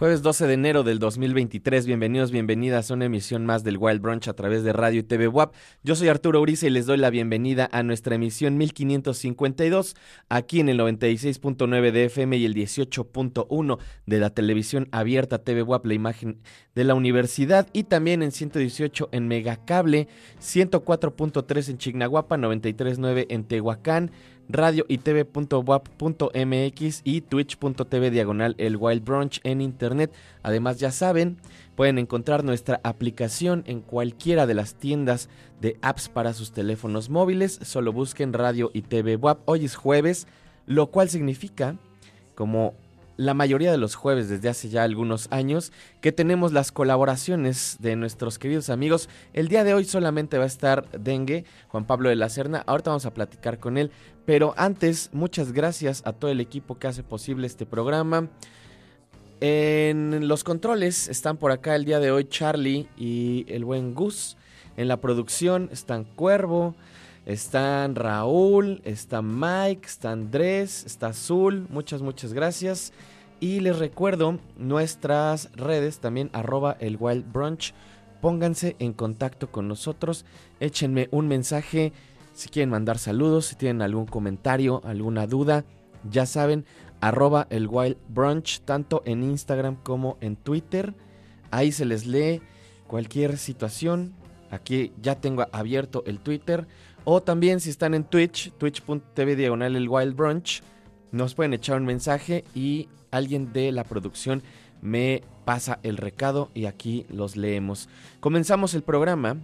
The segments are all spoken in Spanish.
Jueves 12 de enero del 2023, bienvenidos, bienvenidas a una emisión más del Wild Brunch a través de Radio y TV WAP. Yo soy Arturo Uriza y les doy la bienvenida a nuestra emisión 1552 aquí en el 96.9 de FM y el 18.1 de la televisión abierta TV WAP, la imagen de la universidad y también en 118 en Megacable, 104.3 en Chignahuapa, 93.9 en Tehuacán, radio y tv.wap.mx y twitch.tv diagonal el Wild Brunch en internet. Además, ya saben, pueden encontrar nuestra aplicación en cualquiera de las tiendas de apps para sus teléfonos móviles. Solo busquen radio y TV WAP. Hoy es jueves, lo cual significa, como la mayoría de los jueves desde hace ya algunos años que tenemos las colaboraciones de nuestros queridos amigos. El día de hoy solamente va a estar Dengue, Juan Pablo de la Serna. Ahorita vamos a platicar con él. Pero antes, muchas gracias a todo el equipo que hace posible este programa. En los controles están por acá el día de hoy Charlie y el buen Gus. En la producción están Cuervo, están Raúl, está Mike, está Andrés, está Azul. Muchas, muchas gracias. Y les recuerdo nuestras redes también arroba el Wild Brunch. Pónganse en contacto con nosotros. Échenme un mensaje si quieren mandar saludos, si tienen algún comentario, alguna duda. Ya saben, arroba el Wild Brunch, tanto en Instagram como en Twitter. Ahí se les lee cualquier situación. Aquí ya tengo abierto el Twitter. O también si están en Twitch, twitch.tv diagonal el Wild Brunch, nos pueden echar un mensaje y alguien de la producción me pasa el recado y aquí los leemos. Comenzamos el programa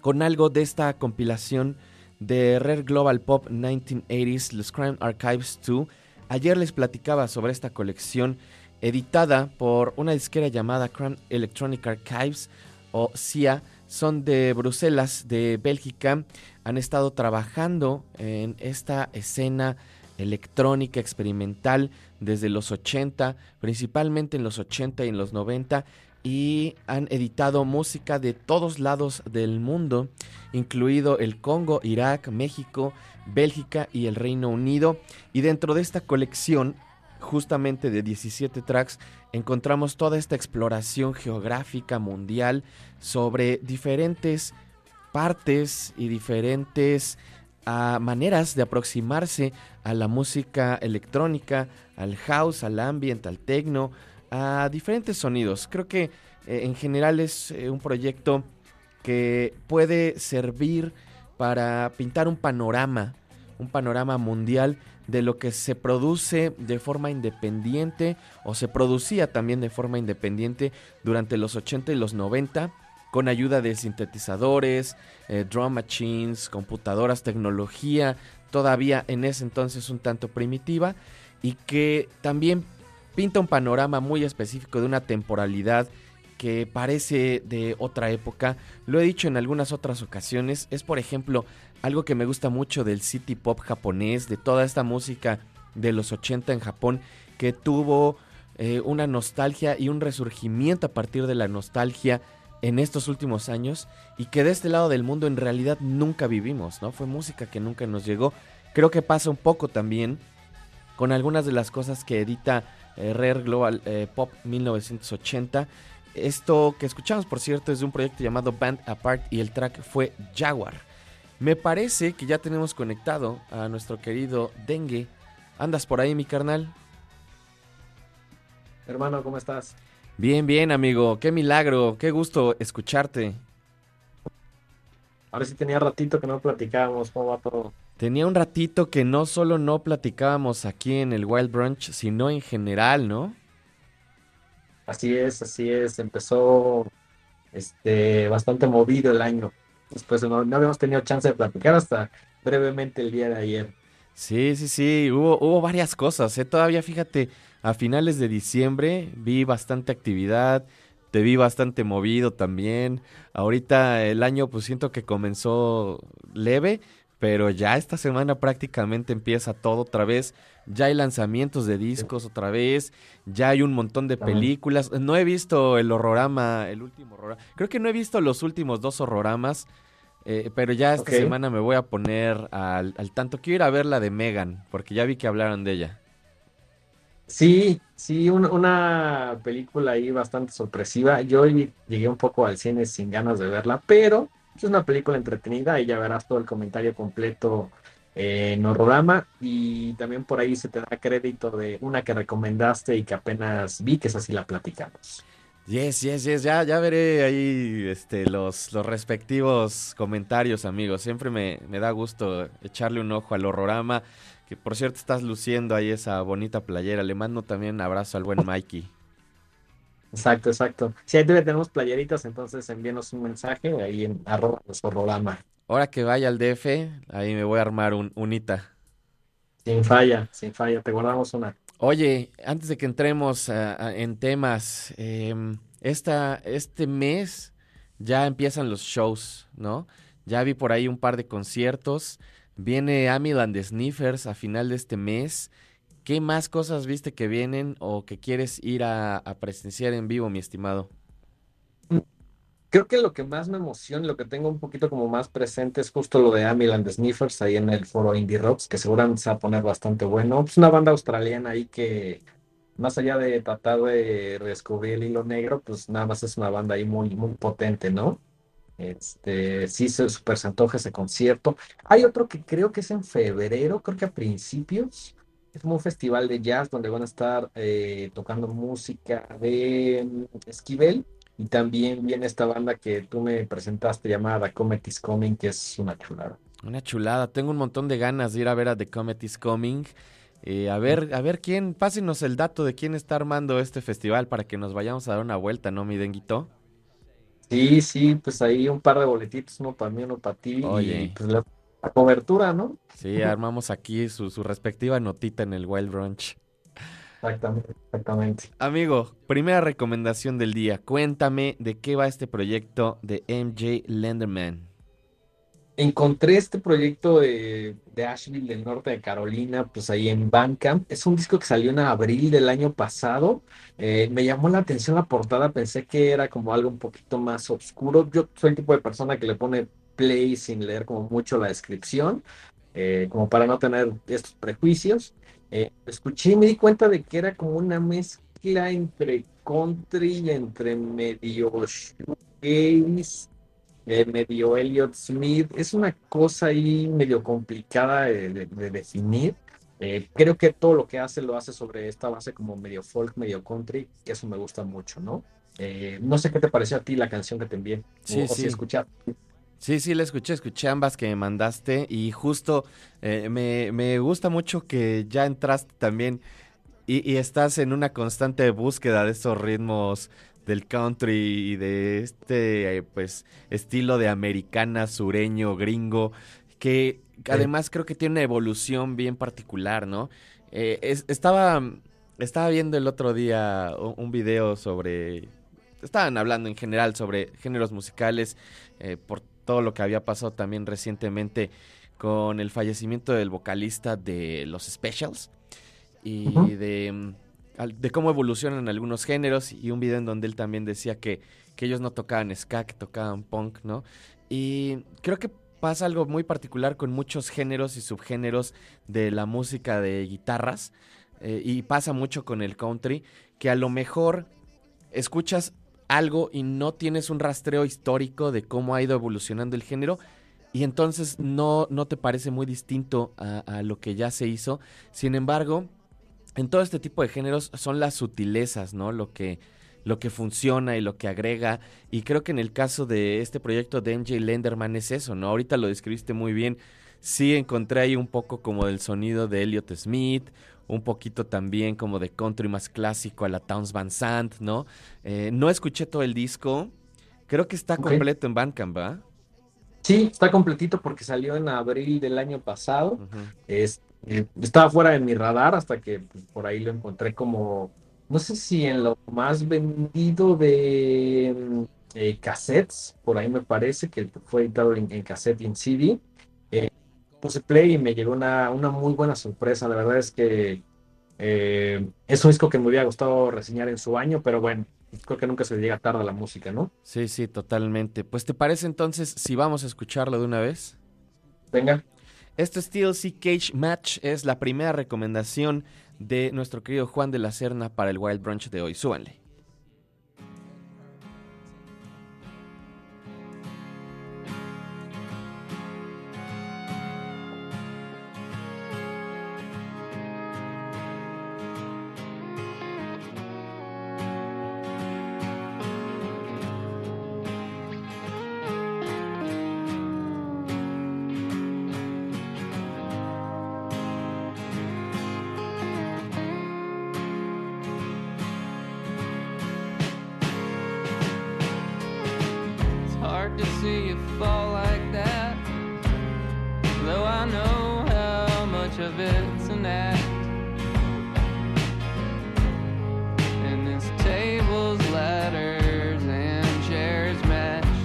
con algo de esta compilación de Rare Global Pop 1980s, los Crime Archives 2. Ayer les platicaba sobre esta colección editada por una disquera llamada Crime Electronic Archives o CIA. Son de Bruselas, de Bélgica. Han estado trabajando en esta escena electrónica experimental desde los 80, principalmente en los 80 y en los 90, y han editado música de todos lados del mundo, incluido el Congo, Irak, México, Bélgica y el Reino Unido. Y dentro de esta colección, justamente de 17 tracks, encontramos toda esta exploración geográfica mundial sobre diferentes partes y diferentes a maneras de aproximarse a la música electrónica, al house, al ambient, al techno, a diferentes sonidos. Creo que eh, en general es eh, un proyecto que puede servir para pintar un panorama, un panorama mundial de lo que se produce de forma independiente o se producía también de forma independiente durante los 80 y los 90 con ayuda de sintetizadores, eh, drum machines, computadoras, tecnología, todavía en ese entonces un tanto primitiva, y que también pinta un panorama muy específico de una temporalidad que parece de otra época. Lo he dicho en algunas otras ocasiones, es por ejemplo algo que me gusta mucho del city pop japonés, de toda esta música de los 80 en Japón, que tuvo eh, una nostalgia y un resurgimiento a partir de la nostalgia en estos últimos años y que de este lado del mundo en realidad nunca vivimos, ¿no? Fue música que nunca nos llegó. Creo que pasa un poco también con algunas de las cosas que edita eh, Rare Global eh, Pop 1980. Esto que escuchamos, por cierto, es de un proyecto llamado Band Apart y el track fue Jaguar. Me parece que ya tenemos conectado a nuestro querido Dengue. ¿Andas por ahí, mi carnal? Hermano, ¿cómo estás? Bien, bien, amigo. Qué milagro. Qué gusto escucharte. Ahora sí tenía ratito que no platicábamos. ¿Cómo va todo? Tenía un ratito que no solo no platicábamos aquí en el Wild Brunch, sino en general, ¿no? Así es, así es. Empezó este bastante movido el año. Después no, no habíamos tenido chance de platicar hasta brevemente el día de ayer. Sí, sí, sí. Hubo, hubo varias cosas. ¿eh? Todavía, fíjate, a finales de diciembre vi bastante actividad, te vi bastante movido también. Ahorita el año pues siento que comenzó leve, pero ya esta semana prácticamente empieza todo otra vez. Ya hay lanzamientos de discos otra vez, ya hay un montón de películas. No he visto el horrorama, el último horrorama. Creo que no he visto los últimos dos horroramas, eh, pero ya esta semana me voy a poner al, al tanto. Quiero ir a ver la de Megan, porque ya vi que hablaron de ella. Sí, sí, un- una película ahí bastante sorpresiva. Yo ll- llegué un poco al cine sin ganas de verla, pero es una película entretenida y ya verás todo el comentario completo en Horrorama. Y también por ahí se te da crédito de una que recomendaste y que apenas vi, que esa sí la platicamos. Yes, yes, yes. Ya, ya veré ahí este, los, los respectivos comentarios, amigos. Siempre me, me da gusto echarle un ojo al horrorama. Que por cierto estás luciendo ahí esa bonita playera. Le mando también un abrazo al buen Mikey. Exacto, exacto. Si ahí tenemos playeritas, entonces envíenos un mensaje ahí en arroba horrorama. Ahora que vaya al DF, ahí me voy a armar un unita. Sin falla, sin falla, te guardamos una. Oye, antes de que entremos en temas, em, esta, este mes ya empiezan los shows, ¿no? Ya vi por ahí un par de conciertos. Viene Amiland Sniffers a final de este mes. ¿Qué más cosas viste que vienen o que quieres ir a, presenciar en vivo, mi estimado? Creo que lo que más me emociona, lo que tengo un poquito como más presente es justo lo de Amiland Sniffers ahí en el foro Indie Rocks, que seguramente se va a poner bastante bueno. Es una banda australiana ahí que, más allá de tratar de redescubrir el hilo negro, pues nada más es una banda ahí muy, muy potente, ¿no? Este, sí, se super se antoja ese concierto. Hay otro que creo que es en febrero, creo que a principios. Es un festival de jazz donde van a estar eh, tocando música de mm, Esquivel. Y también viene esta banda que tú me presentaste llamada Comet is Coming, que es una chulada. Una chulada. Tengo un montón de ganas de ir a ver a The Comet is Coming. Eh, a ver, a ver quién, pásenos el dato de quién está armando este festival para que nos vayamos a dar una vuelta, ¿no, mi denguito? Sí, sí, pues ahí un par de boletitos, uno para mí, uno para ti. Oye. Y pues la, la cobertura, ¿no? Sí, armamos aquí su, su respectiva notita en el Wild Brunch. Exactamente, exactamente. Amigo, primera recomendación del día. Cuéntame de qué va este proyecto de MJ Lenderman. Encontré este proyecto de, de Asheville del norte de Carolina, pues ahí en Bandcamp. Es un disco que salió en abril del año pasado. Eh, me llamó la atención la portada, pensé que era como algo un poquito más oscuro. Yo soy el tipo de persona que le pone play sin leer como mucho la descripción, eh, como para no tener estos prejuicios. Eh, escuché y me di cuenta de que era como una mezcla entre country y entre medio shoegaze eh, medio Elliot Smith. Es una cosa ahí medio complicada de, de- de definir. Eh, creo que todo lo que hace lo hace sobre esta base como medio folk, medio country, eso me gusta mucho, ¿no? Eh, no sé qué te pareció a ti la canción que te envié, Sí, o, o sí. si escuchaste. Sí, sí, la escuché, escuché ambas que me mandaste y justo eh, me, me gusta mucho que ya entraste también y, y estás en una constante búsqueda de esos ritmos del country y de este eh, pues estilo de americana, sureño, gringo, que además creo que tiene una evolución bien particular, ¿no? Eh, es- estaba, estaba viendo el otro día un, un video sobre... Estaban hablando en general sobre géneros musicales eh, por todo lo que había pasado también recientemente con el fallecimiento del vocalista de los Specials y de, de cómo evolucionan algunos géneros y un video en donde él también decía que, que ellos no tocaban ska, que tocaban punk, ¿no? Y creo que pasa algo muy particular con muchos géneros y subgéneros de la música de guitarras eh, y pasa mucho con el country, que a lo mejor escuchas algo y no tienes un rastreo histórico de cómo ha ido evolucionando el género y entonces no, no te parece muy distinto a, a lo que ya se hizo. Sin embargo, en todo este tipo de géneros son las sutilezas, ¿no? Lo que, lo que funciona y lo que agrega. Y creo que en el caso de este proyecto de MJ Lenderman es eso, ¿no? Ahorita lo describiste muy bien. Sí encontré ahí un poco como del sonido de Elliot Smith, un poquito también como de country más clásico a la Towns Van Sant, ¿no? Eh, no escuché todo el disco. Creo que está completo en Bandcamp, ¿va? Sí, está completito porque salió en abril del año pasado. Es- eh, estaba fuera de mi radar hasta que pues, por ahí lo encontré como, no sé si en lo más vendido de mm, eh, cassettes, por ahí me parece que fue editado en, en cassette y en CD. Eh, puse play y me llegó una, una muy buena sorpresa. La verdad es que eh, es un disco que me hubiera gustado reseñar en su año, pero bueno, creo que nunca se llega tarde a la música, ¿no? Sí, sí, totalmente. Pues te parece entonces si vamos a escucharlo de una vez? Venga. Esto es TLC Cage Match, es la primera recomendación de nuestro querido Juan de la Serna para el Wild Brunch de hoy. Súbanle. see you fall like that. Though I know how much of it's an act. And this table's ladders and chairs match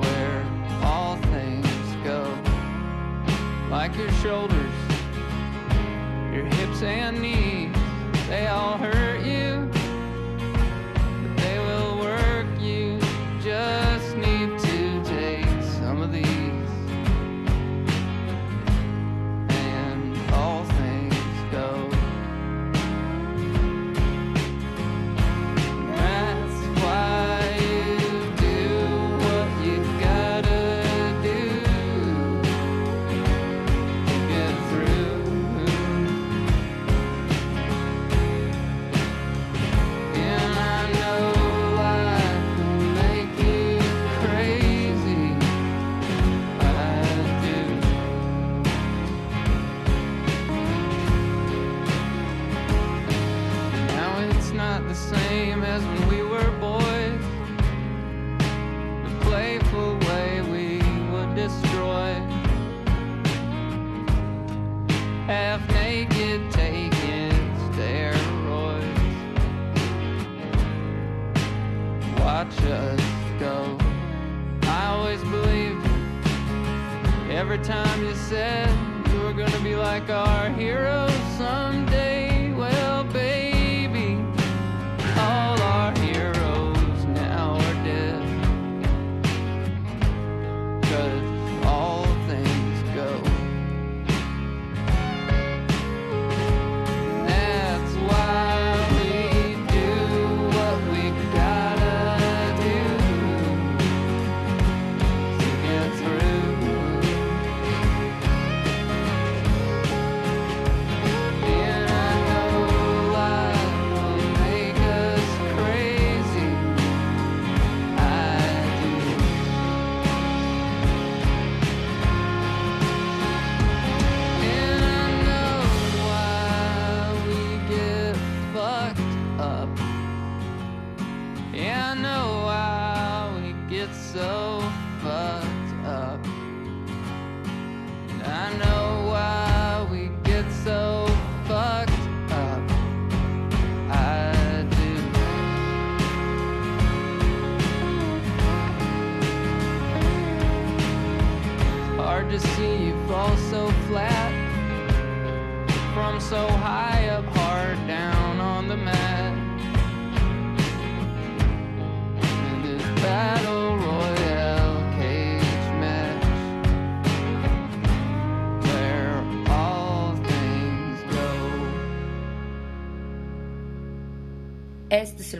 where all things go. Like your shoulders, your hips and knees, they all hurt. Time you said you were gonna be like our hero someday.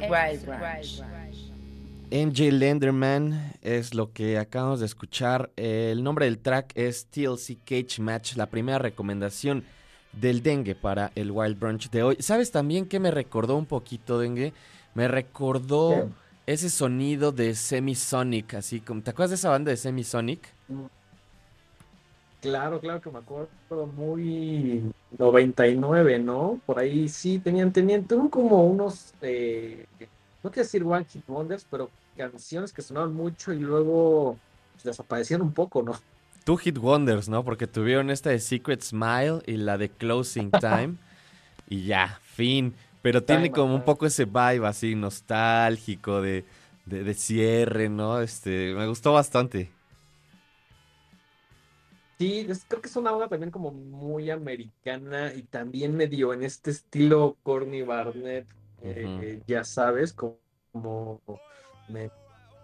Wild Branch. MJ Lenderman es lo que acabamos de escuchar. El nombre del track es TLC Cage Match, la primera recomendación del dengue para el Wild Brunch de hoy. ¿Sabes también que me recordó un poquito, dengue? Me recordó ese sonido de Semisonic, así como. ¿Te acuerdas de esa banda de Semisonic? Claro, claro que me acuerdo muy 99, ¿no? Por ahí sí tenían, tenían, tuvieron como unos, eh, no quiero decir One Hit Wonders, pero canciones que sonaban mucho y luego pues, desaparecieron un poco, ¿no? Two Hit Wonders, ¿no? Porque tuvieron esta de Secret Smile y la de Closing Time. y ya, fin. Pero tiene como un poco ese vibe así nostálgico de, de, de cierre, ¿no? Este, me gustó bastante. Sí, es- creo que es una onda también como muy americana y también medio en este estilo Corny Barnett, eh, ya sabes, como, como me-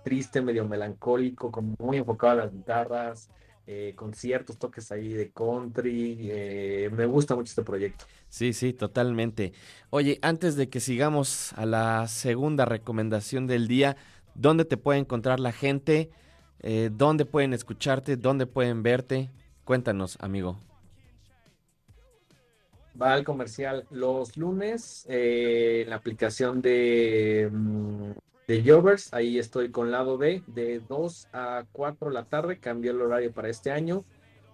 triste, medio melancólico, como muy enfocado a las guitarras, eh, con ciertos toques ahí de country. eh, me gusta mucho este proyecto. Sí, sí, totalmente. Oye, antes de que sigamos a la segunda recomendación del día, ¿dónde te puede encontrar la gente? Eh, ¿Dónde pueden escucharte? ¿Dónde pueden verte? Cuéntanos, amigo. Va al comercial los lunes eh, en la aplicación de, mm, de Jovers. Ahí estoy con lado B de 2 a 4 de la tarde. Cambié el horario para este año.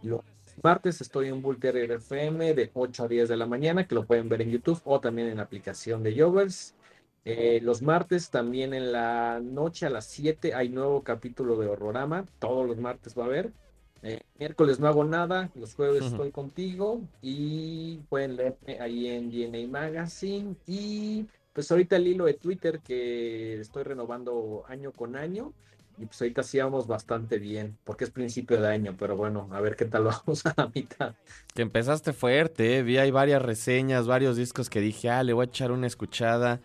Los martes estoy en Bull Terrier FM de 8 a 10 de la mañana, que lo pueden ver en YouTube o también en la aplicación de Jovers. Eh, los martes también en la noche a las 7 hay nuevo capítulo de Horrorama. Todos los martes va a haber. Eh, miércoles no hago nada, los jueves estoy contigo y pueden leerme ahí en DNA Magazine y pues ahorita el hilo de Twitter que estoy renovando año con año y pues ahorita sí vamos bastante bien porque es principio de año, pero bueno, a ver qué tal vamos a la mitad. Que empezaste fuerte, ¿eh? vi ahí varias reseñas, varios discos que dije, ah, le voy a echar una escuchada.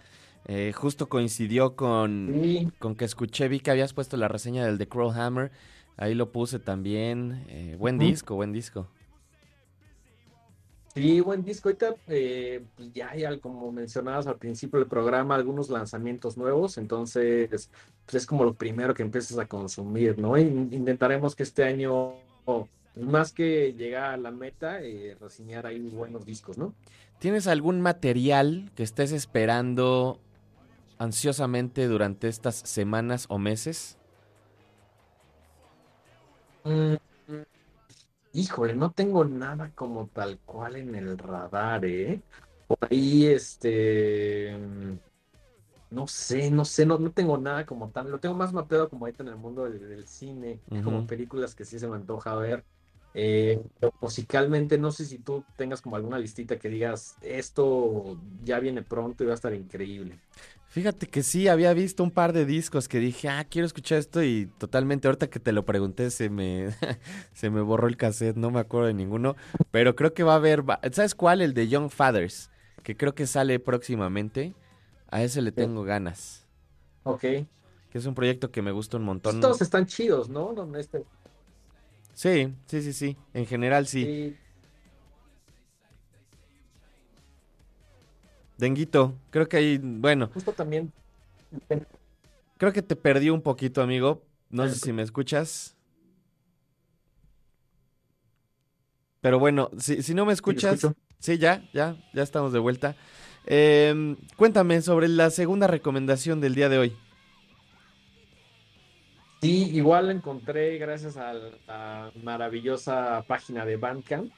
Eh, justo coincidió con, Sí, con que escuché, vi que habías puesto la reseña del The Crow Hammer, ahí lo puse también. Eh, buen disco, buen disco. Sí, buen disco. Ahorita, eh, pues ya hay, como mencionabas al principio del programa, algunos lanzamientos nuevos, entonces pues es como lo primero que empiezas a consumir, ¿no? In- intentaremos que este año, más que llegar a la meta, eh, reseñar ahí buenos discos, ¿no? ¿Tienes algún material que estés esperando ansiosamente durante estas semanas o meses? Mm, Híjole, no tengo nada como tal cual en el radar, ¿eh? Por ahí, este, mm, no sé, no sé, no, no tengo nada como tal. Lo tengo más mapeado como ahorita en el mundo del, del cine, como películas que sí se me antoja ver. Eh, pero musicalmente, no sé si tú tengas como alguna listita que digas, esto ya viene pronto y va a estar increíble. Fíjate que sí, había visto un par de discos que dije, ah, quiero escuchar esto y totalmente, ahorita que te lo pregunté, se me, se me borró el cassette, no me acuerdo de ninguno, pero creo que va a haber, ¿sabes cuál? El de Young Fathers, que creo que sale próximamente, a ese le tengo ganas, Ok. que es un proyecto que me gusta un Pues montón. todos están chidos, ¿no? No, Este, Sí, sí, sí, sí, en general sí. sí, Denguito, creo que ahí, bueno, justo también. creo que te perdí un poquito, amigo, no sé si me escuchas. Pero bueno, si, si no me escuchas. Sí, ya, ya, ya estamos de vuelta. Em, cuéntame sobre la segunda recomendación del día de hoy. Sí, igual la encontré gracias a la maravillosa página de Bandcamp.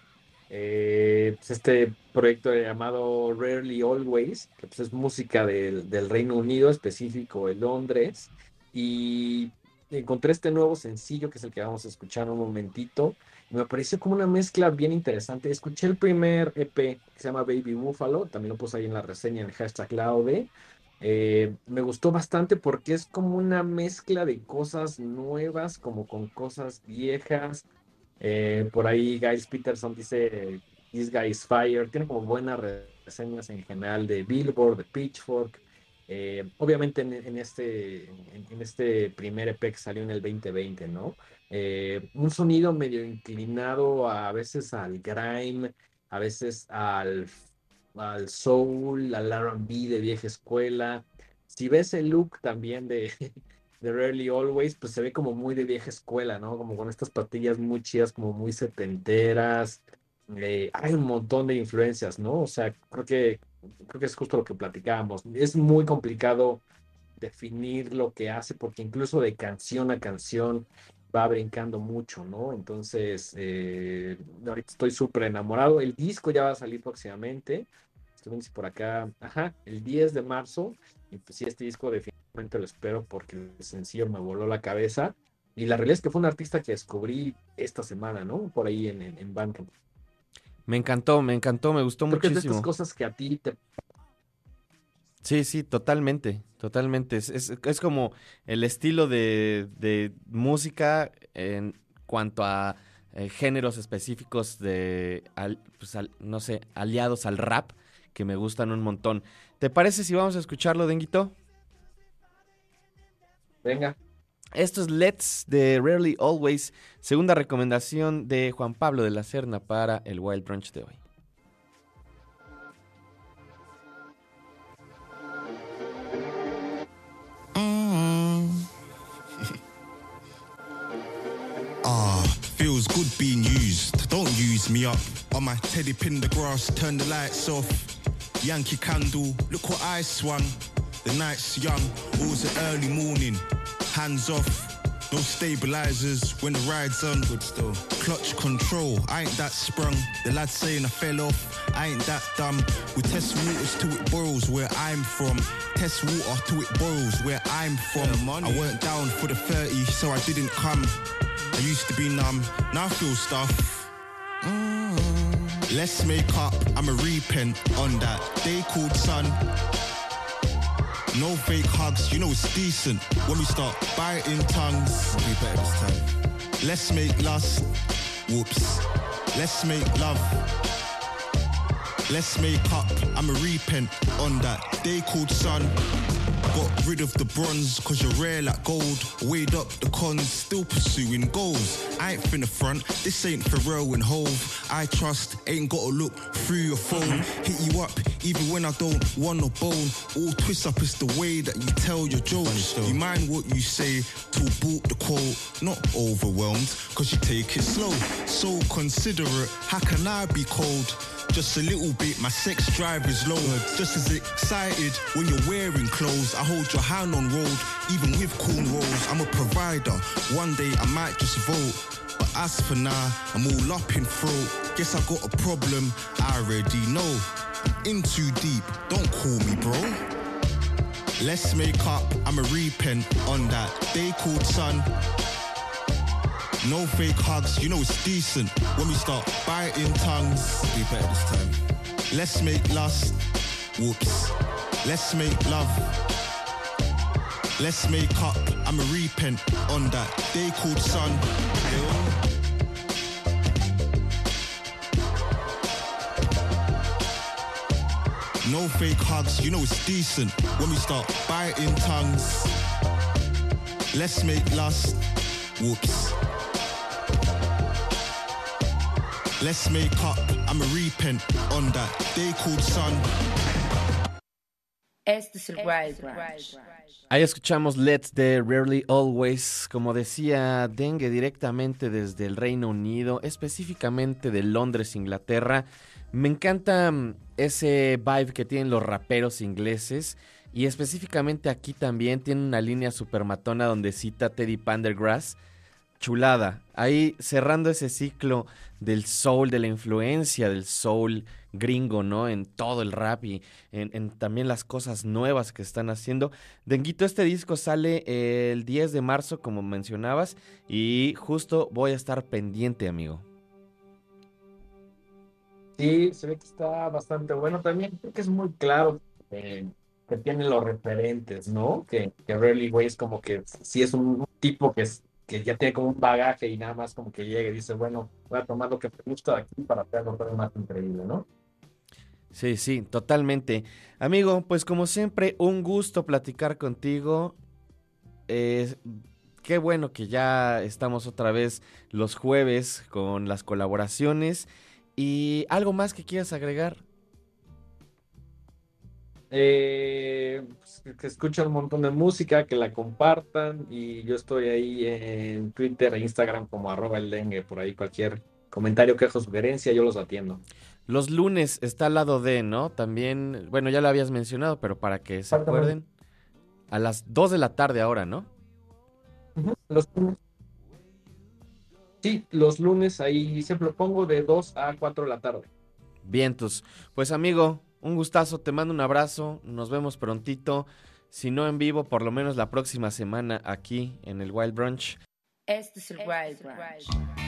Eh, pues este proyecto llamado Rarely Always, que pues es música del, del Reino Unido, específico de Londres. Y encontré este nuevo sencillo, que es el que vamos a escuchar un momentito. Y me pareció como una mezcla bien interesante. Escuché el primer EP que se llama Baby Buffalo, también lo puse ahí en la reseña en el hashtag Laude. Eh, me gustó bastante porque es como una mezcla de cosas nuevas, como con cosas viejas. Eh, por ahí Guys Peterson dice This Guy is Fire. Tiene como buenas reseñas en general de Billboard, de Pitchfork. Eh, obviamente en, este, en, este primer EP que salió en el 2020, ¿no? Eh, un sonido medio inclinado a, veces al grime, a veces al, al soul, al R&B de vieja escuela. Si ves el look también de, de Rarely Always, pues se ve como muy de vieja escuela, ¿no? Como con estas patillas muy chidas, como muy setenteras. Eh, hay un montón de influencias, ¿no? O sea, creo que, creo que es justo lo que platicábamos. Es muy complicado definir lo que hace, porque incluso de canción a canción va brincando mucho, ¿no? Entonces, eh, ahorita estoy súper enamorado. El disco ya va a salir próximamente. Estoy por acá, ajá, el 10 de marzo. Y pues sí, este disco definitivamente lo espero porque el sencillo me voló la cabeza. Y la realidad es que fue un artista que descubrí esta semana, ¿no? Por ahí en, en, en Bandcamp. Me encantó, me encantó, me gustó Creo que es de estas muchísimo. cosas que a ti te Sí, sí, totalmente, totalmente. Es, es- es como el estilo de, de música en cuanto a eh, géneros específicos de, al- pues, al- no sé, aliados al rap, que me gustan un montón. ¿Te parece si vamos a escucharlo, Denguito? Venga. Esto es Let's de Rarely Always, segunda recomendación de Juan Pablo de la Serna para el Wild Brunch de hoy. Ah, feels good being used. Don't use me up. On my teddy pin the grass, turn the lights off. Yankee candle, look what I swung. The night's young, all's the early morning. Hands off, no stabilizers when the ride's on. Good still. Clutch control, I ain't that sprung. The lad saying I fell off, I ain't that dumb. We test waters till it boils where I'm from. Test water till it boils where I'm from. I weren't down for the 30, so I didn't come. I used to be numb, now I feel stuff. Mm. Let's make up, I'ma repent on that day called sun. No fake hugs, you know it's decent when we start biting tongues. Be better this time. Let's make lust, whoops. Let's make love. Let's make up, I'ma repent on that day called sun. Got rid of the bronze, cause you're rare like gold. Weighed up the cons, still pursuing goals. I ain't finna front, this ain't Pharrell and Hove. I trust, ain't gotta look through your phone. Hit you up, even when I don't want no bone. All twist up is the way that you tell your jokes. You mind what you say to boot the quote. Not overwhelmed, cause you take it slow. So considerate, how can I be cold? Just a little bit, my sex drive is low. Just as excited when you're wearing clothes. I hold your hand on road, even with cornrows. I'm a provider. One day I might just vote. But as for now, I'm all up in throat. Guess I got a problem, I already know. In too deep, don't call me bro. Let's make up, I'ma repent on that day called sun. No fake hugs, you know it's decent when we start biting tongues. Be better this time. Let's make lust, whoops. Let's make love. Let's make up, I'ma repent on that day called sun. No fake hugs, you know it's decent when we start biting tongues. Let's make lust, whoops. Let's make up, I'ma repent on that day called sun. Este es el Wild Branch. Ahí escuchamos Let's the Rarely Always, como decía Dengue, directamente desde el Reino Unido, específicamente de Londres, Inglaterra. Me encanta mm, ese vibe que tienen los raperos ingleses y específicamente aquí también tiene una línea super matona donde cita Teddy Pendergrass. Chulada. Ahí cerrando ese ciclo del soul, de la influencia del soul gringo, ¿no? En todo el rap y en, también las cosas nuevas que están haciendo. Denguito, este disco sale el 10 de marzo, como mencionabas, y justo voy a estar pendiente, amigo. Sí, se ve que está bastante bueno también. Creo que es muy claro eh, que tiene los referentes, ¿no? Que, que Rarely Way es como que sí es un tipo que, es, que ya tiene como un bagaje y nada más como que llega y dice, bueno, voy a tomar lo que me gusta de aquí para hacerlo todo más increíble, ¿no? Sí, sí, totalmente. Amigo, pues como siempre, un gusto platicar contigo. Qué bueno que ya estamos otra vez los jueves con las colaboraciones. ¿Y algo más que quieras agregar? Eh, pues, que escuchan un montón de música, que la compartan y yo estoy ahí en Twitter e Instagram como arroba el dengue, por ahí cualquier comentario, queja, sugerencia, yo los atiendo. Los lunes está al lado de, ¿no? También, bueno, ya lo habías mencionado, pero para que se acuerden, a las 2 de la tarde ahora, ¿no? Los lunes. Sí, los lunes ahí siempre lo pongo de 2 a 4 de la tarde. Vientos. Pues amigo, un gustazo, te mando un abrazo, nos vemos prontito. Si no en vivo, por lo menos la próxima semana aquí en el Wild Brunch. Este es el Wild Branch.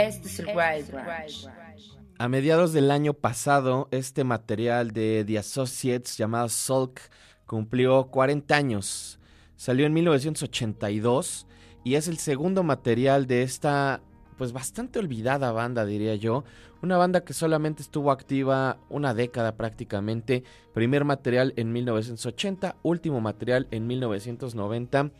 Este es el Wild Branch. A mediados del año pasado, este material de The Associates llamado Sulk cumplió 40 años. Salió en 1982 y es el segundo material de esta pues bastante olvidada banda, diría yo. Una banda que solamente estuvo activa una década prácticamente. Primer material en 1980, último material en 1990.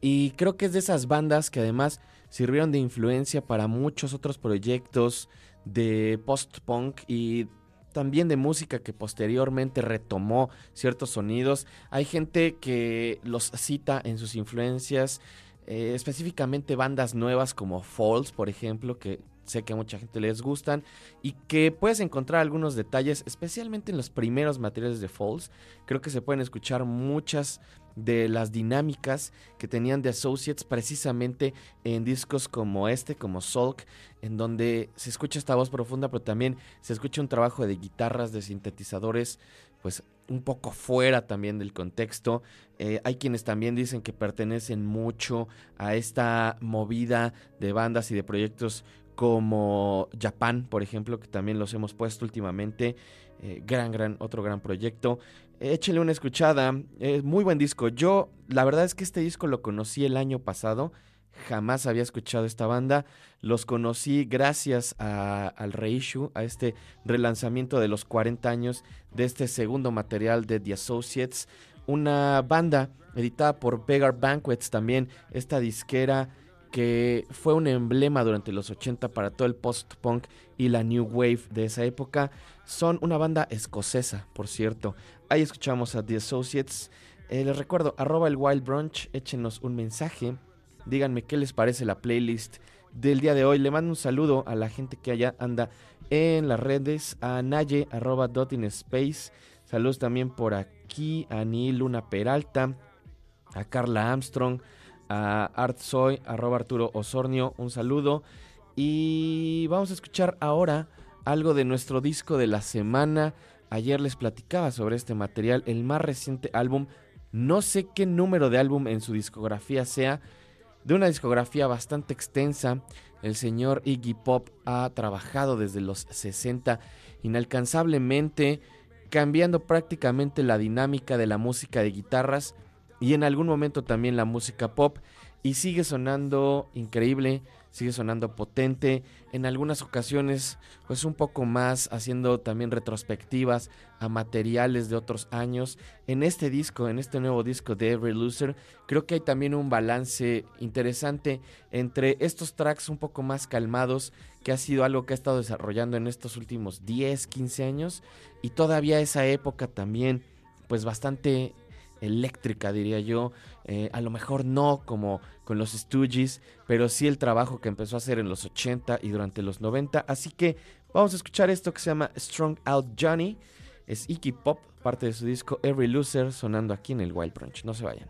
Y creo que es de esas bandas que además sirvieron de influencia para muchos otros proyectos de post-punk y también de música que posteriormente retomó ciertos sonidos. Hay gente que los cita en sus influencias eh, específicamente bandas nuevas como Falls, por ejemplo, que sé que a mucha gente les gustan y que puedes encontrar algunos detalles, especialmente en los primeros materiales de Falls. Creo que se pueden escuchar muchas de las dinámicas que tenían de Associates precisamente en discos como este, como Sulk, en donde se escucha esta voz profunda, pero también se escucha un trabajo de guitarras, de sintetizadores, pues un poco fuera también del contexto. Eh, hay quienes también dicen que pertenecen mucho a esta movida de bandas y de proyectos como Japan, por ejemplo, que también los hemos puesto últimamente. Eh, gran, gran, otro gran proyecto. Échele una escuchada, es muy buen disco. Yo, la verdad es que este disco lo conocí el año pasado jamás había escuchado esta banda. Los conocí gracias al reissue, a este relanzamiento de los 40 años de este segundo material de The Associates. Una banda editada por Beggar Banquets también, esta disquera que fue un emblema durante los 80 para todo el post-punk y la new wave de esa época. Son una banda escocesa, por cierto. Ahí escuchamos a The Associates. Eh, les recuerdo, arroba el Wild Brunch, échenos un mensaje Díganme qué les parece la playlist del día de hoy. Le mando un saludo a la gente que allá anda en las redes, a Naye, arroba dot in space. Saludos también por aquí a Ni Luna Peralta, a Carla Armstrong, a Artsoy, arroba Arturo Osornio. Un saludo. Y vamos a escuchar ahora algo de nuestro disco de la semana. Ayer les platicaba sobre este material, el más reciente álbum. No sé qué número de álbum en su discografía sea, de una discografía bastante extensa. El señor Iggy Pop ha trabajado desde los 60 inalcanzablemente, cambiando prácticamente la dinámica de la música de guitarras y en algún momento también la música pop y sigue sonando increíble, sigue sonando potente, en algunas ocasiones pues un poco más haciendo también retrospectivas a materiales de otros años. En este disco, en este nuevo disco de Every Loser, creo que hay también un balance interesante entre estos tracks un poco más calmados, que ha sido algo que ha estado desarrollando en estos últimos 10, 15 años, y todavía esa época también pues bastante eléctrica, diría yo. Eh, a lo mejor no como con los Stooges, pero sí el trabajo que empezó a hacer en los 80 y durante los 90. Así que vamos a escuchar esto que se llama Strong Out Johnny. Es Iggy Pop, parte de su disco Every Loser, sonando aquí en el Wild Brunch. No se vayan.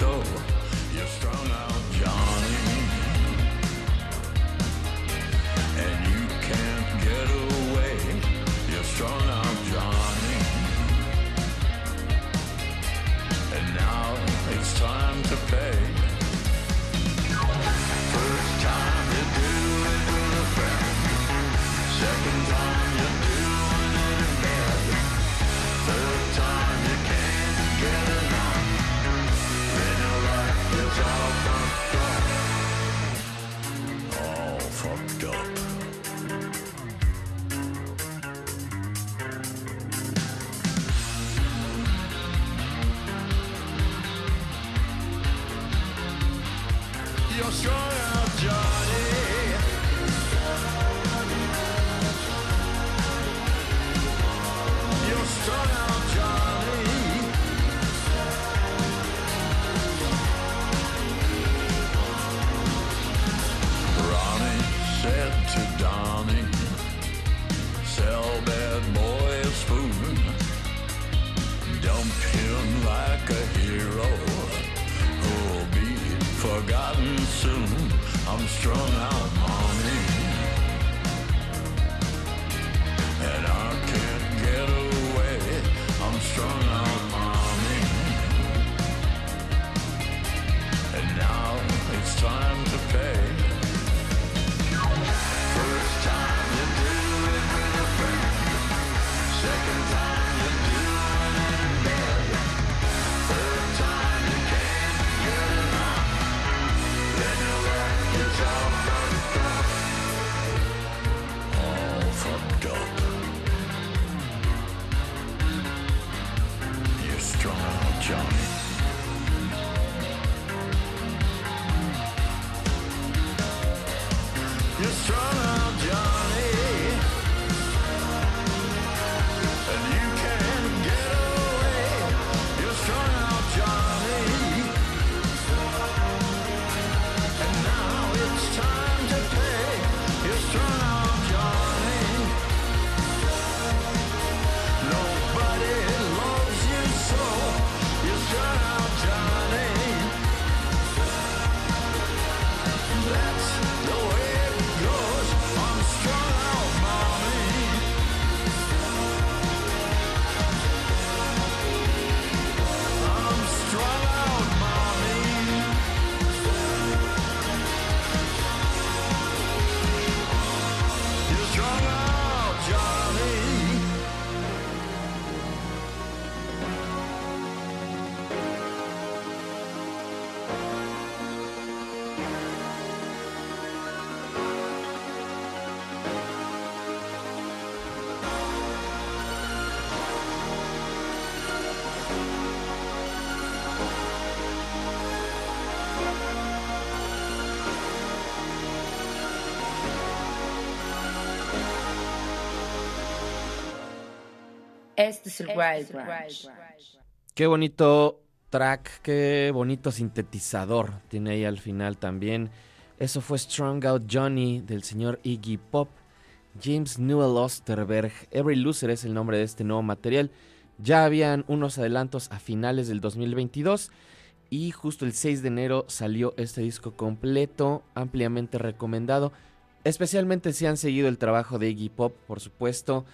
soul. Es el Wild Branch. Qué bonito track, qué bonito sintetizador tiene ahí al final también. Eso fue Strong Out Johnny del señor Iggy Pop. James Newell Osterberg. Every Loser es el nombre de este nuevo material. Ya habían unos adelantos a finales del 2022 y justo el 6 de enero salió este disco completo, ampliamente recomendado. Especialmente si han seguido el trabajo de Iggy Pop, por supuesto,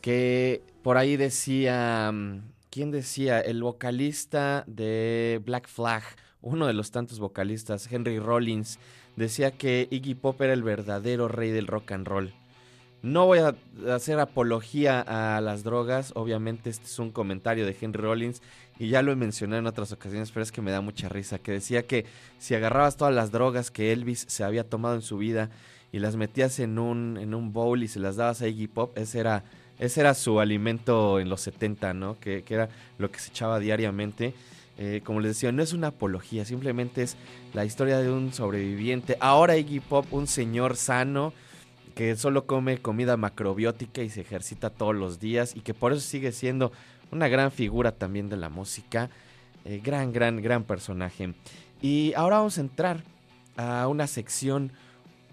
que por ahí decía, mm, ¿quién decía? El vocalista de Black Flag, uno de los tantos vocalistas, Henry Rollins, decía que Iggy Pop era el verdadero rey del rock and roll. No voy a hacer apología a las drogas, obviamente este es un comentario de Henry Rollins y ya lo he mencionado en otras ocasiones, pero es que me da mucha risa, que decía que si agarrabas todas las drogas que Elvis se había tomado en su vida y las metías en un, en un bowl y se las dabas a Iggy Pop, ese era, ese era su alimento en los 70, ¿no? Que, que era lo que se echaba diariamente. Eh, como les decía, no es una apología, simplemente es la historia de un sobreviviente. Ahora Iggy Pop, un señor sano, que solo come comida macrobiótica y se ejercita todos los días y que por eso sigue siendo una gran figura también de la música. Eh, gran, gran, gran personaje. Y ahora vamos a entrar a una sección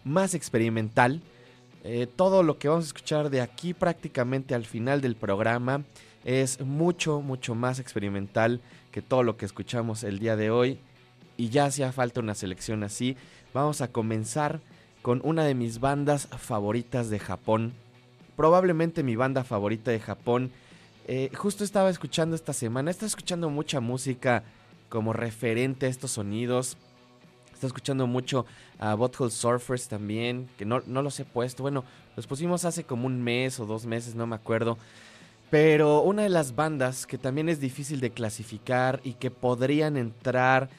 más experimental. Eh, todo lo que vamos a escuchar de aquí prácticamente al final del programa es mucho, mucho más experimental que todo lo que escuchamos el día de hoy. Y ya hacía falta una selección así. Vamos a comenzar con una de mis bandas favoritas de Japón. Probablemente mi banda favorita de Japón. Eh, justo estaba escuchando esta semana, estaba escuchando mucha música como referente a estos sonidos. Está escuchando mucho a Butthole Surfers también, que no, no los he puesto. Bueno, los pusimos hace como un mes o dos meses, no me acuerdo. Pero una de las bandas que también es difícil de clasificar y que podrían entrar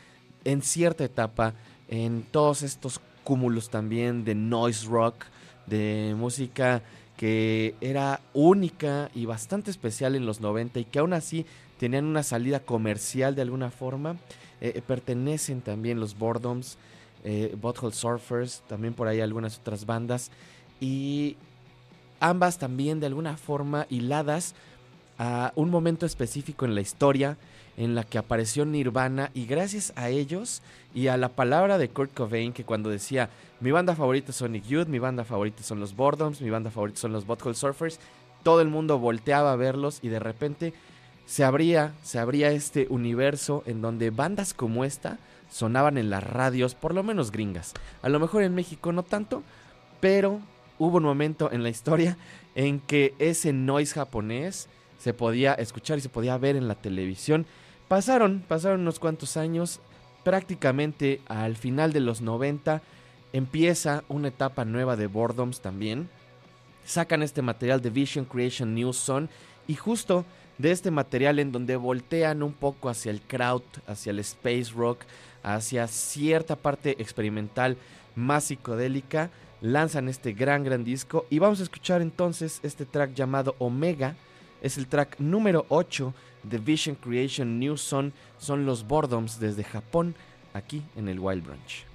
en cierta etapa en todos estos cúmulos también de noise rock, de música que era única y bastante especial en los 90 y que aún así tenían una salida comercial de alguna forma. Eh, pertenecen también los Boredoms, eh, Surfers, también por ahí algunas otras bandas. Y ambas también de alguna forma hiladas a un momento específico en la historia en la que apareció Nirvana y gracias a ellos y a la palabra de Kurt Cobain que cuando decía mi banda favorita es Sonic Youth, mi banda favorita son los Boredoms, mi banda favorita son los Butthole Surfers, todo el mundo volteaba a verlos y de repente se abría, se abría este universo en donde bandas como esta sonaban en las radios, por lo menos gringas. A lo mejor en México no tanto, pero hubo un momento en la historia en que ese noise japonés se podía escuchar y se podía ver en la televisión. Pasaron, pasaron unos cuantos años, prácticamente al final de los 90 empieza una etapa nueva de Boredoms también. Sacan este material de Vision Creation News Son y justo de este material en donde voltean un poco hacia el crowd, hacia el space rock, hacia cierta parte experimental más psicodélica, lanzan este gran gran disco. Y vamos a escuchar entonces este track llamado Omega, es el track número 8 de Vision Creation New Son, son los Boredoms desde Japón, aquí en el Wild Branch.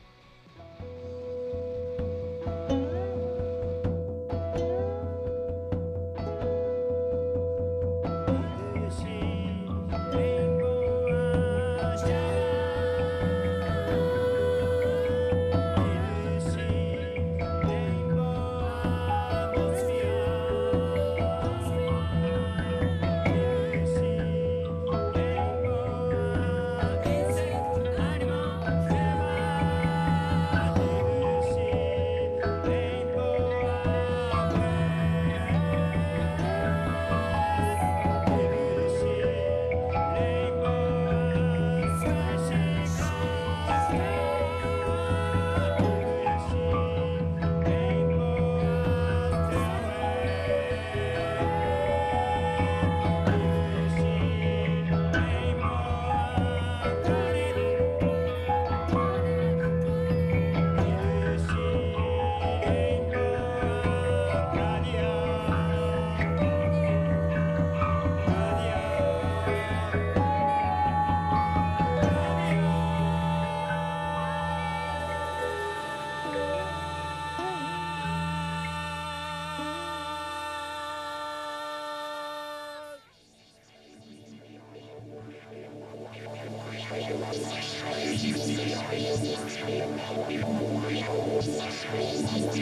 Thank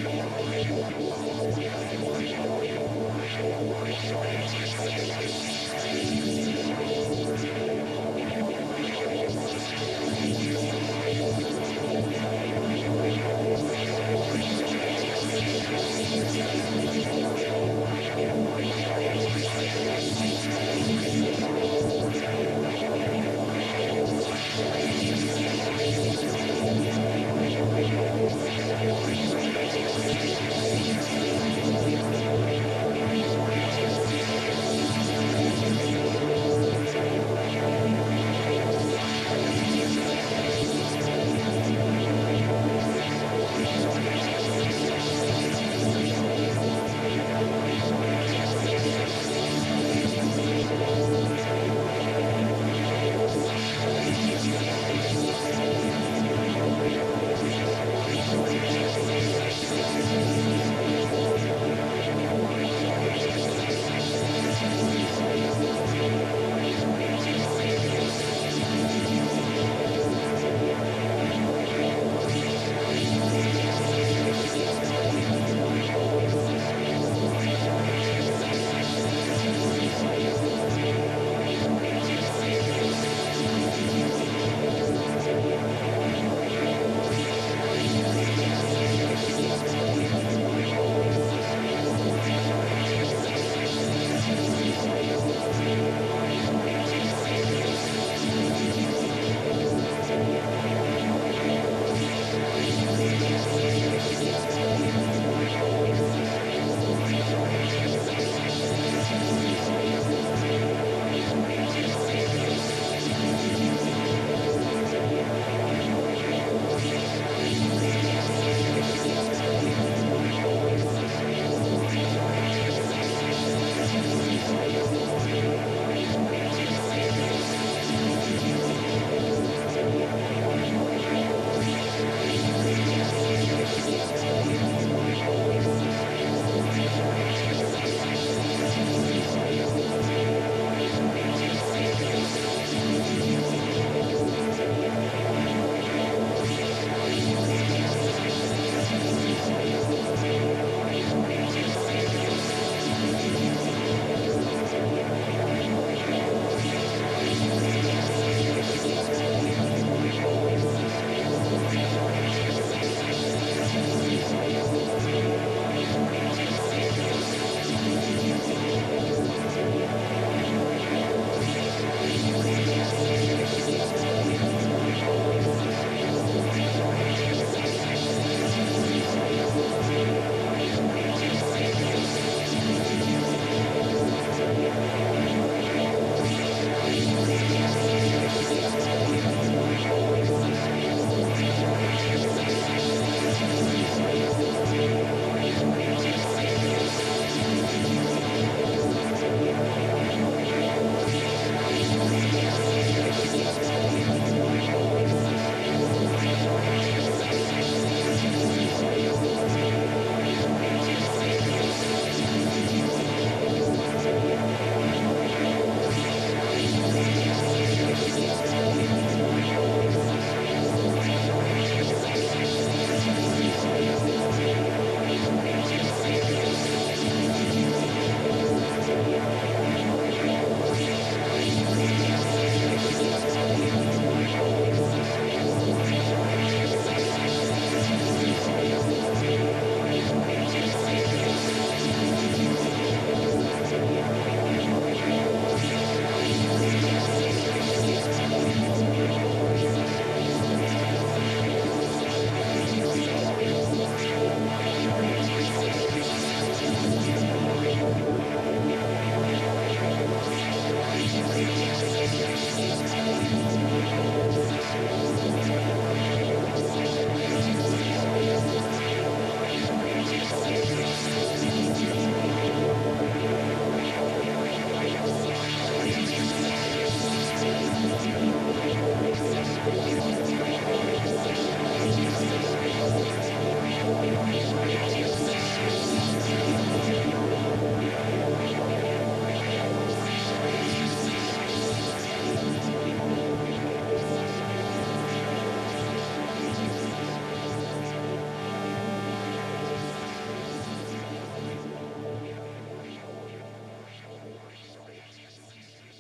you.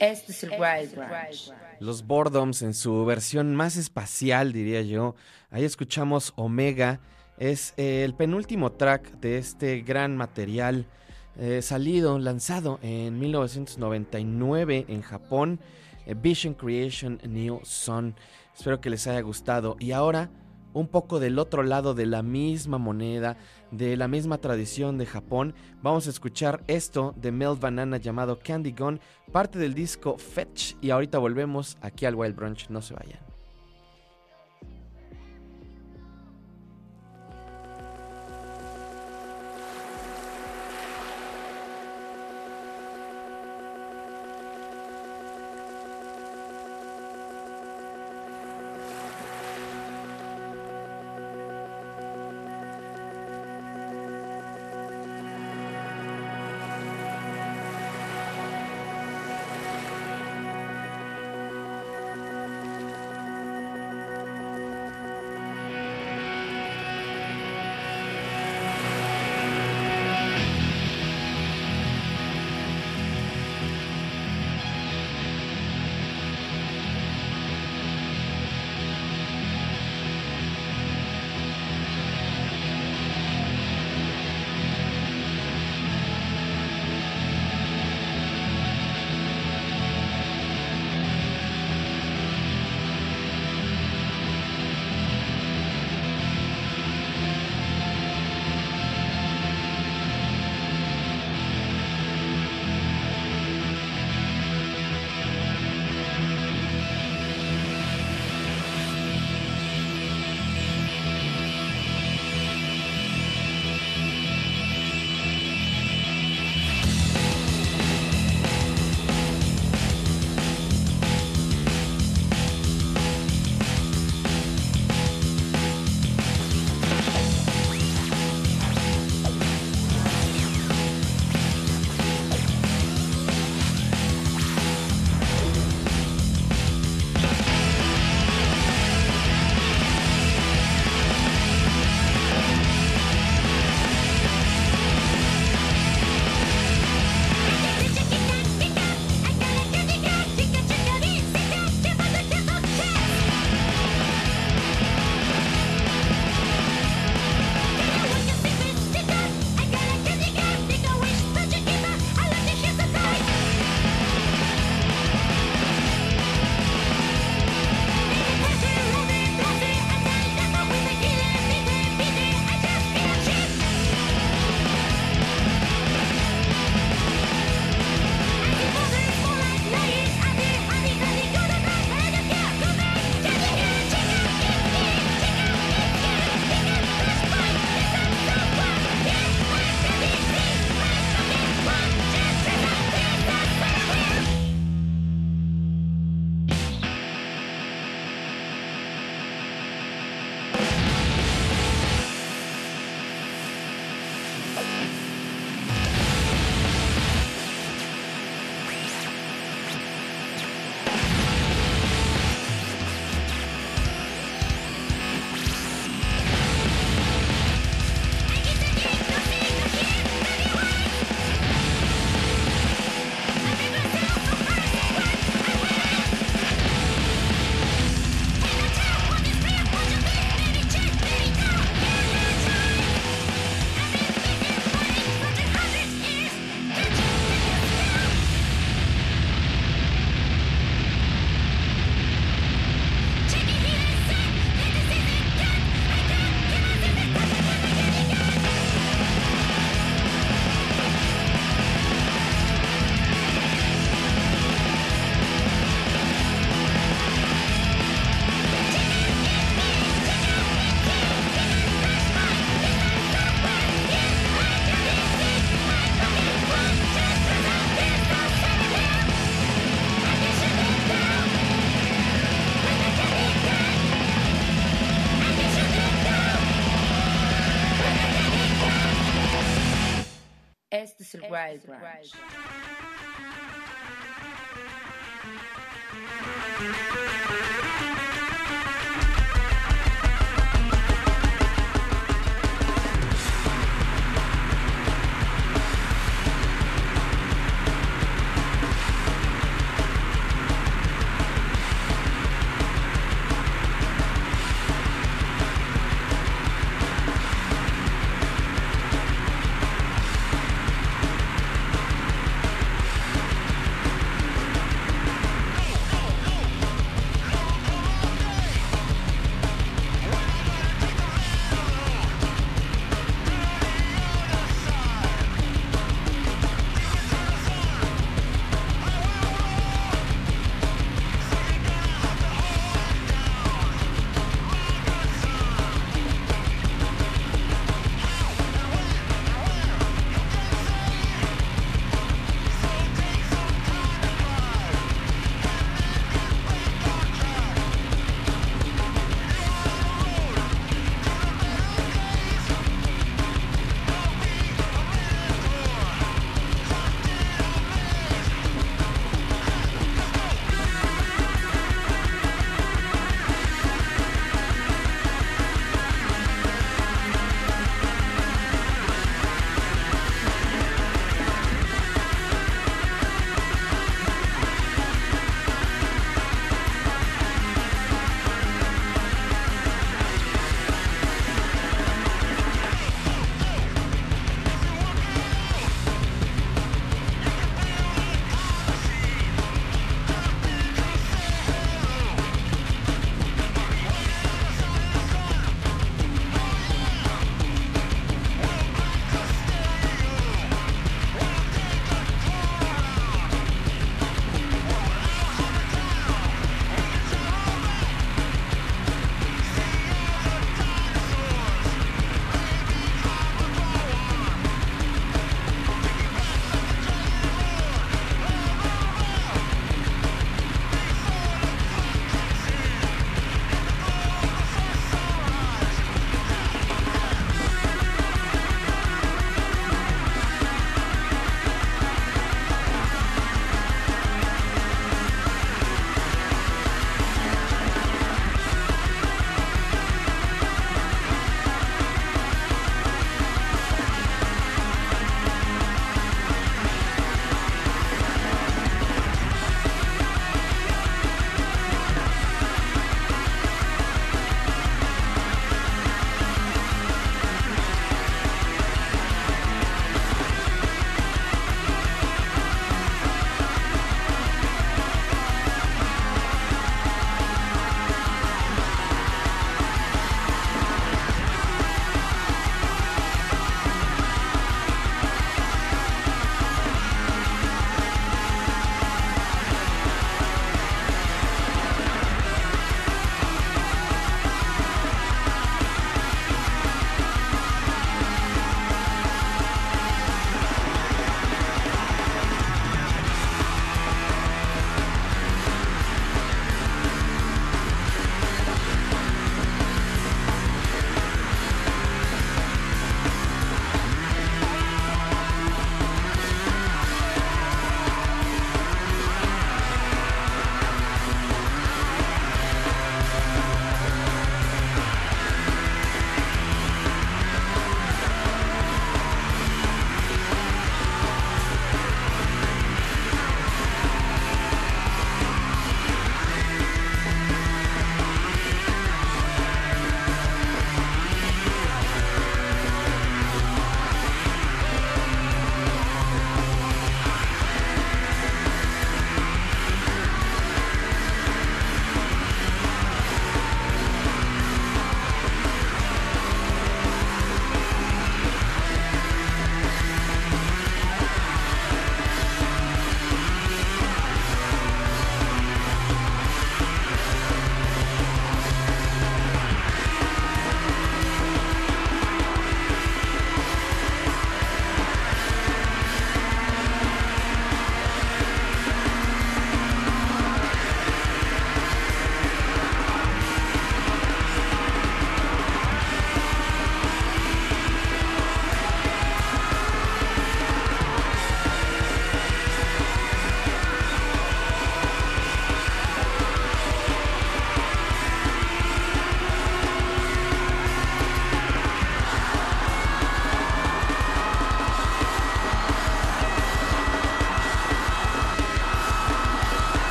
Este es el Wild Branch. Los Boredoms en su versión más especial, diría yo. Ahí escuchamos Omega. Es eh, el penúltimo track de este gran material eh, salido, lanzado en 1999 en Japón. eh, Vision Creation New Sun. Espero que les haya gustado. Y ahora, un poco del otro lado de la misma moneda, de la misma tradición de Japón, vamos a escuchar esto de Mel Banana llamado Candy Gun, parte del disco Fetch. Y ahorita volvemos aquí al Wild Brunch. No se vayan. Este es el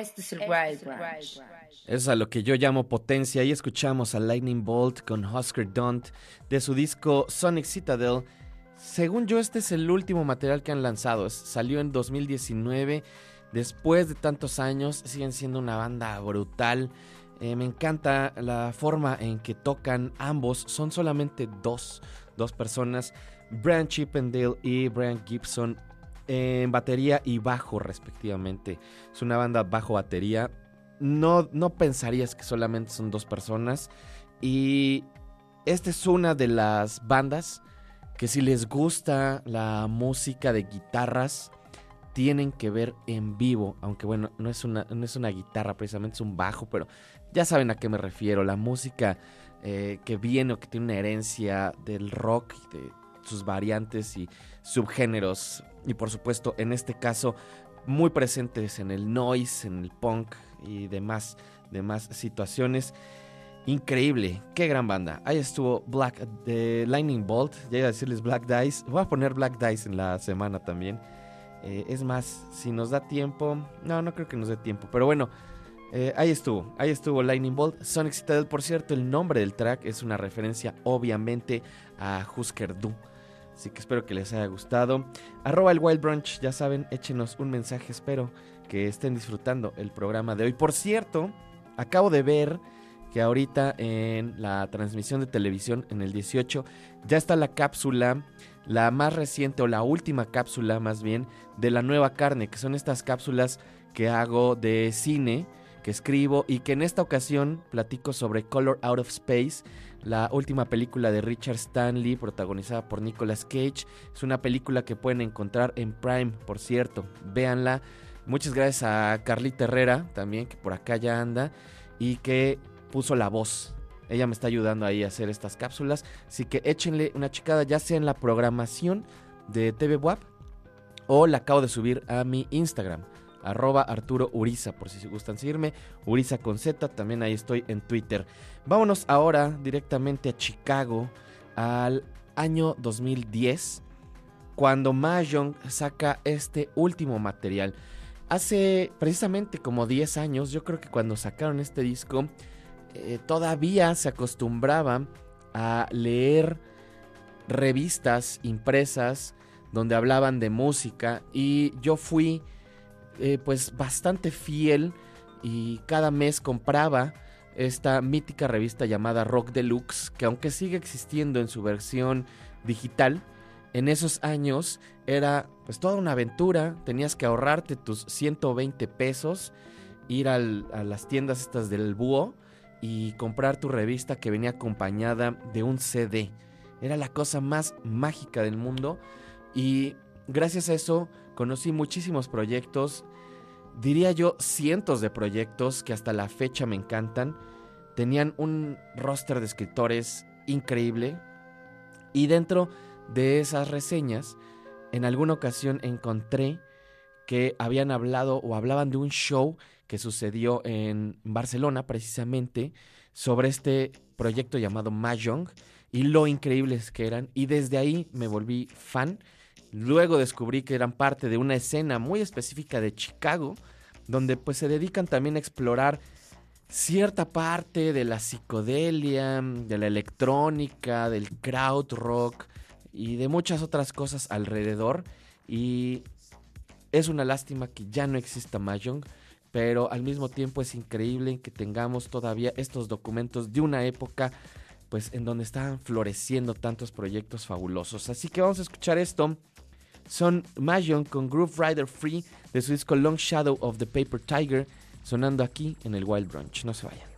Este es el Wild Branch. Eso es a lo que yo llamo potencia. Y escuchamos a Lightning Bolt con Husker Dunt de su disco Sonic Citadel. Según yo, este es el último material que han lanzado. Salió en 2019. Después de tantos años, siguen siendo una banda brutal. Eh, me encanta la forma en que tocan ambos. Son solamente dos, dos personas. Brian Chippendale y Brian Gibson en batería y bajo respectivamente. Es una banda bajo batería. No, no pensarías que solamente son dos personas. Y esta es una de las bandas que si les gusta la música de guitarras, tienen que ver en vivo. Aunque bueno, no es una, no es una guitarra precisamente, es un bajo, pero ya saben a qué me refiero. La música eh, que viene o que tiene una herencia del rock de sus variantes y subgéneros. Y por supuesto, en este caso, muy presentes en el noise, en el punk y demás, demás situaciones. Increíble, qué gran banda. Ahí estuvo Black de Lightning Bolt. Llega a decirles Black Dice. Voy a poner Black Dice en la semana también. Eh, es más, si nos da tiempo. No, no creo que nos dé tiempo. Pero bueno, eh, ahí estuvo. Ahí estuvo Lightning Bolt. Sonic Citadel, por cierto, el nombre del track es una referencia, obviamente, a Husker Du. Así que espero que les haya gustado. Arroba el Wild Brunch, ya saben, échenos un mensaje. Espero que estén disfrutando el programa de hoy. Por cierto, acabo de ver que ahorita en la transmisión de televisión, en el 18, ya está la cápsula, la más reciente o la última cápsula más bien, de la nueva carne, que son estas cápsulas que hago de cine, que escribo y que en esta ocasión platico sobre Color Out of Space, la última película de Richard Stanley, protagonizada por Nicolas Cage. Es una película que pueden encontrar en Prime, por cierto, véanla. Muchas gracias a Carlita Herrera, también, que por acá ya anda, y que puso la voz. Ella me está ayudando ahí a hacer estas cápsulas. Así que échenle una chicada, ya sea en la programación de TV WAP o la acabo de subir a mi Instagram. Arroba Arturo Uriza, por si gustan seguirme. Uriza con Z, también ahí estoy en Twitter. Vámonos ahora directamente a Chicago, al año 2010, cuando Mahjong saca este último material. Hace precisamente como 10 años, yo creo que cuando sacaron este disco, eh, todavía se acostumbraba a leer revistas impresas donde hablaban de música y yo fui eh, pues bastante fiel y cada mes compraba esta mítica revista llamada Rock Deluxe que aunque sigue existiendo en su versión digital en esos años era pues toda una aventura tenías que ahorrarte tus 120 pesos ir al- a las tiendas estas del búho y comprar tu revista que venía acompañada de un CD. Era la cosa más mágica del mundo y gracias a eso conocí muchísimos proyectos, diría yo cientos de proyectos que hasta la fecha me encantan. Tenían un roster de escritores increíble y dentro de esas reseñas en alguna ocasión encontré que habían hablado o hablaban de un show que sucedió en Barcelona precisamente sobre este proyecto llamado Mahjong y lo increíbles que eran y desde ahí me volví fan. Luego descubrí que eran parte de una escena muy específica de Chicago donde pues se dedican también a explorar cierta parte de la psicodelia, de la electrónica, del crowd rock y de muchas otras cosas alrededor y es una lástima que ya no exista Mahjong, pero al mismo tiempo es increíble que tengamos todavía estos documentos de una época pues en donde estaban floreciendo tantos proyectos fabulosos. Así que vamos a escuchar esto. Son Mahjong con Groove Rider Free de su disco Long Shadow of the Paper Tiger, sonando aquí en el Wild Brunch. No se vayan.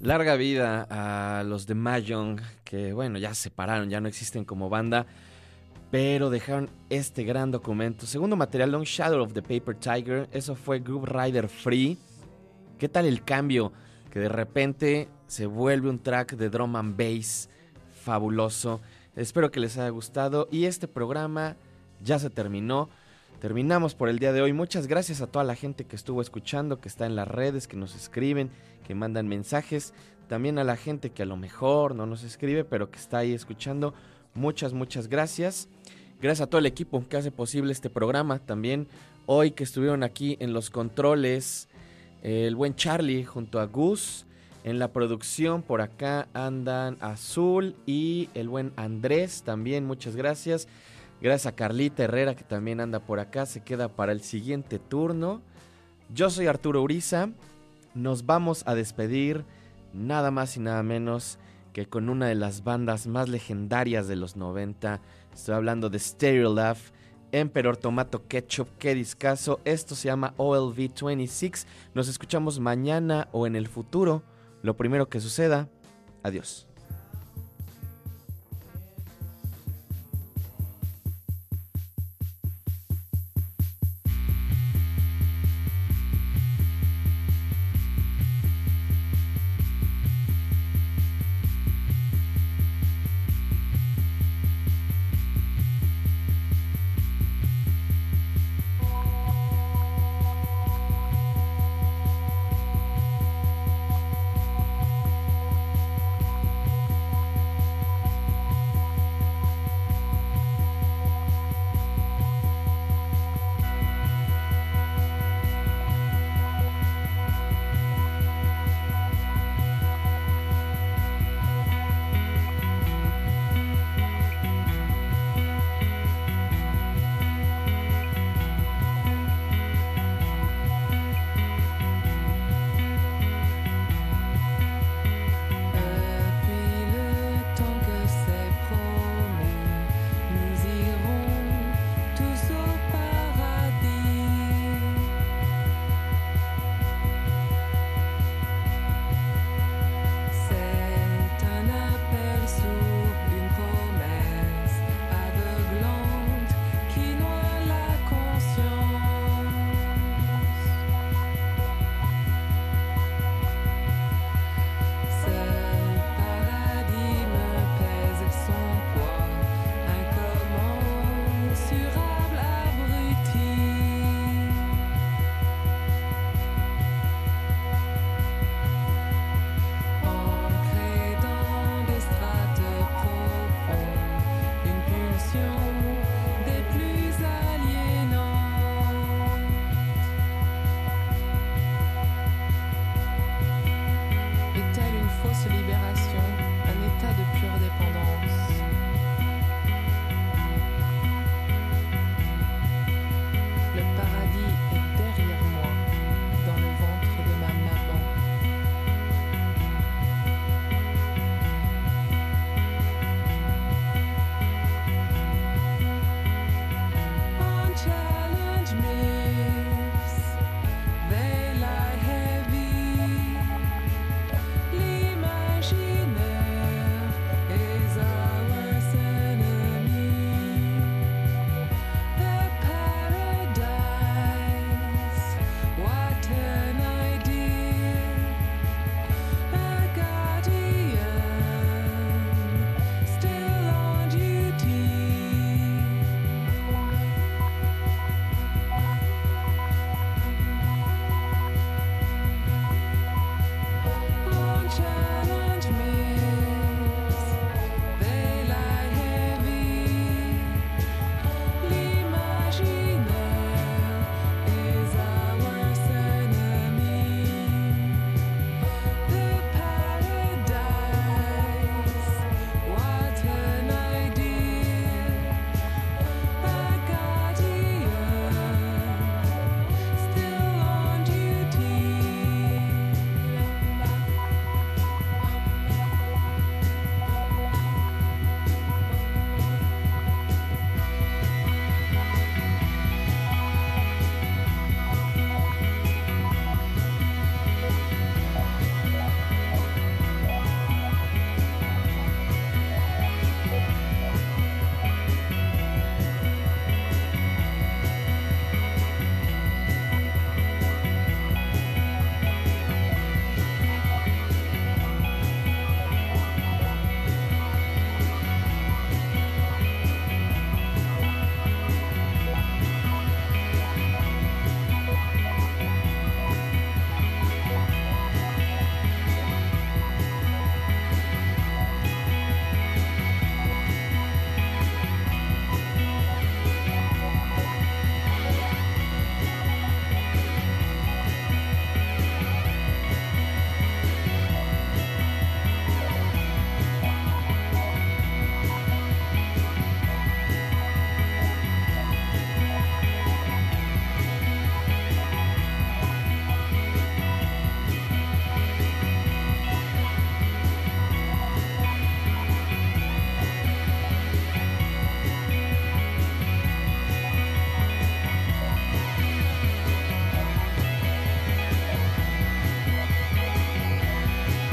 Larga vida a los de Mahjong, que bueno, ya se separaron, ya no existen como banda, pero dejaron este gran documento. Segundo material, Long Shadow of the Paper Tiger, eso fue Group Rider Free. ¿Qué tal el cambio? Que de repente se vuelve un track de drum and bass fabuloso. Espero que les haya gustado y este programa ya se terminó. Terminamos por el día de hoy. Muchas gracias a toda la gente que estuvo escuchando, que está en las redes, que nos escriben, que mandan mensajes. También a la gente que a lo mejor no nos escribe, pero que está ahí escuchando. Muchas, muchas gracias. Gracias a todo el equipo que hace posible este programa. También hoy que estuvieron aquí en los controles, el buen Charlie junto a Gus. En la producción por acá andan Azul y el buen Andrés también. Muchas gracias. Gracias a Carlita Herrera que también anda por acá. Se queda para el siguiente turno. Yo soy Arturo Uriza. Nos vamos a despedir nada más y nada menos que con una de las bandas más legendarias de los 90. Estoy hablando de Stereolab, Emperor Tomato Ketchup, qué discazo. Esto se llama OLV 26. Nos escuchamos mañana o en el futuro. Lo primero que suceda. Adiós.